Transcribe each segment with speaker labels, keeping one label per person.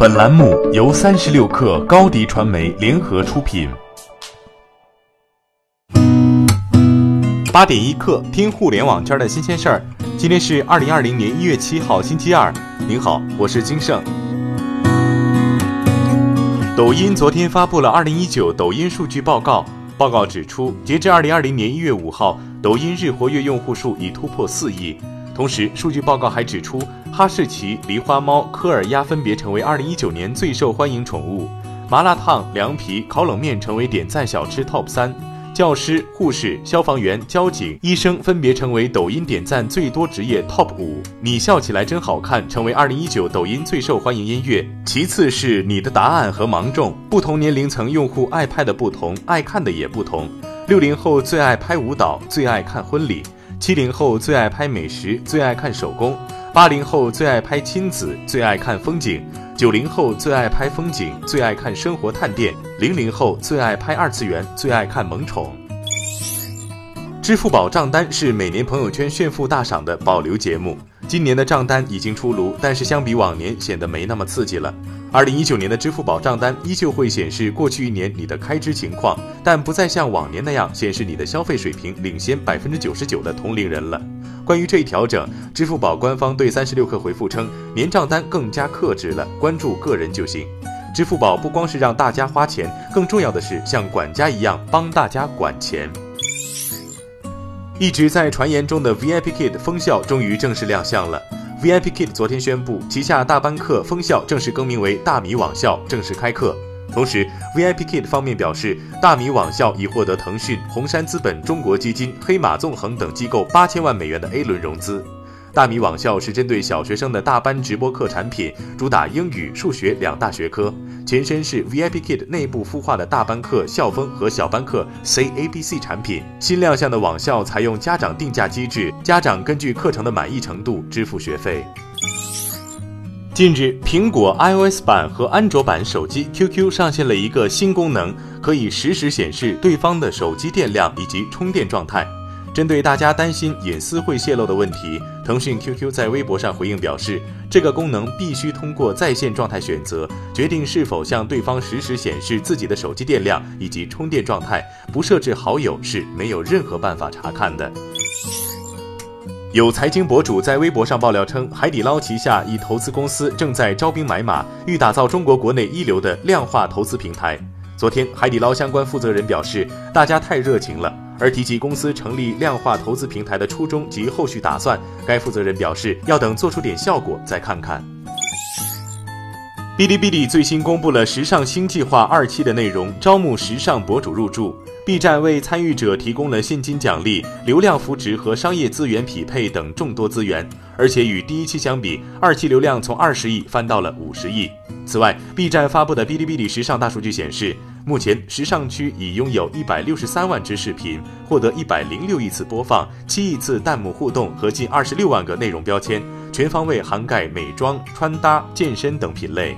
Speaker 1: 本栏目由三十六氪高低传媒联合出品。
Speaker 2: 八点一刻，听互联网圈的新鲜事儿。今天是二零二零年一月七号，星期二。您好，我是金盛。抖音昨天发布了二零一九抖音数据报告，报告指出，截至二零二零年一月五号，抖音日活跃用户数已突破四亿。同时，数据报告还指出，哈士奇、狸花猫、科尔鸭分别成为2019年最受欢迎宠物，麻辣烫、凉皮、烤冷面成为点赞小吃 TOP 三，教师、护士、消防员、交警、医生分别成为抖音点赞最多职业 TOP 五。你笑起来真好看，成为2019抖音最受欢迎音乐。其次是你的答案和芒种，不同年龄层用户爱拍的不同，爱看的也不同。六零后最爱拍舞蹈，最爱看婚礼。七零后最爱拍美食，最爱看手工；八零后最爱拍亲子，最爱看风景；九零后最爱拍风景，最爱看生活探店；零零后最爱拍二次元，最爱看萌宠。支付宝账单是每年朋友圈炫富大赏的保留节目。今年的账单已经出炉，但是相比往年显得没那么刺激了。二零一九年的支付宝账单依旧会显示过去一年你的开支情况，但不再像往年那样显示你的消费水平领先百分之九十九的同龄人了。关于这一调整，支付宝官方对三十六氪回复称，年账单更加克制了，关注个人就行。支付宝不光是让大家花钱，更重要的是像管家一样帮大家管钱。一直在传言中的 VIPKid 封校终于正式亮相了。VIPKid 昨天宣布，旗下大班课封校正式更名为大米网校，正式开课。同时，VIPKid 方面表示，大米网校已获得腾讯、红杉资本、中国基金、黑马纵横等机构八千万美元的 A 轮融资。大米网校是针对小学生的大班直播课产品，主打英语、数学两大学科，前身是 VIPKid 内部孵化的大班课校风和小班课 CABC 产品。新亮相的网校采用家长定价机制，家长根据课程的满意程度支付学费。近日，苹果 iOS 版和安卓版手机 QQ 上线了一个新功能，可以实时显示对方的手机电量以及充电状态。针对大家担心隐私会泄露的问题，腾讯 QQ 在微博上回应表示，这个功能必须通过在线状态选择，决定是否向对方实时显示自己的手机电量以及充电状态，不设置好友是没有任何办法查看的。有财经博主在微博上爆料称，海底捞旗下一投资公司正在招兵买马，欲打造中国国内一流的量化投资平台。昨天，海底捞相关负责人表示，大家太热情了。而提及公司成立量化投资平台的初衷及后续打算，该负责人表示要等做出点效果再看看。哔哩哔哩最新公布了时尚新计划二期的内容，招募时尚博主入驻。B 站为参与者提供了现金奖励、流量扶持和商业资源匹配等众多资源，而且与第一期相比，二期流量从二十亿翻到了五十亿。此外，B 站发布的哔哩哔哩时尚大数据显示。目前，时尚区已拥有一百六十三万支视频，获得一百零六亿次播放，七亿次弹幕互动和近二十六万个内容标签，全方位涵盖美妆、穿搭、健身等品类。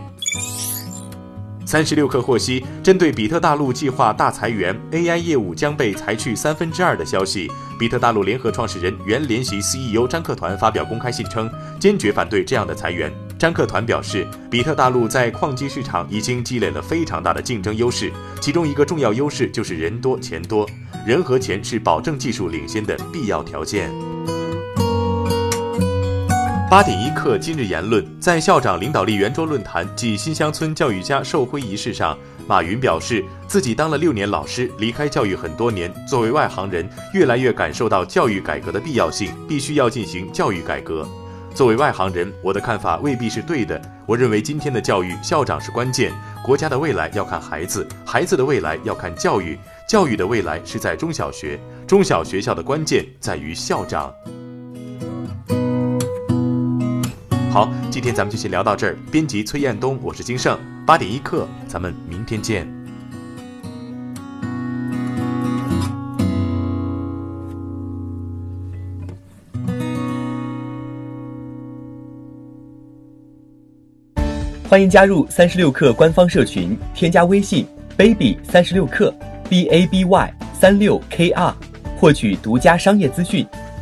Speaker 2: 三十六氪获悉，针对比特大陆计划大裁员，AI 业务将被裁去三分之二的消息，比特大陆联合创始人、原联席 CEO 张克团发表公开信称，坚决反对这样的裁员。张克团表示，比特大陆在矿机市场已经积累了非常大的竞争优势，其中一个重要优势就是人多钱多，人和钱是保证技术领先的必要条件。八点一刻，今日言论，在校长领导力圆桌论坛暨新乡村教育家授徽仪式上，马云表示，自己当了六年老师，离开教育很多年，作为外行人，越来越感受到教育改革的必要性，必须要进行教育改革。作为外行人，我的看法未必是对的。我认为今天的教育，校长是关键，国家的未来要看孩子，孩子的未来要看教育，教育的未来是在中小学，中小学校的关键在于校长。好，今天咱们就先聊到这儿。编辑崔彦东，我是金盛，八点一刻，咱们明天见。
Speaker 3: 欢迎加入三十六氪官方社群，添加微信 baby 三十六氪 b a b y 三六 k r，获取独家商业资讯，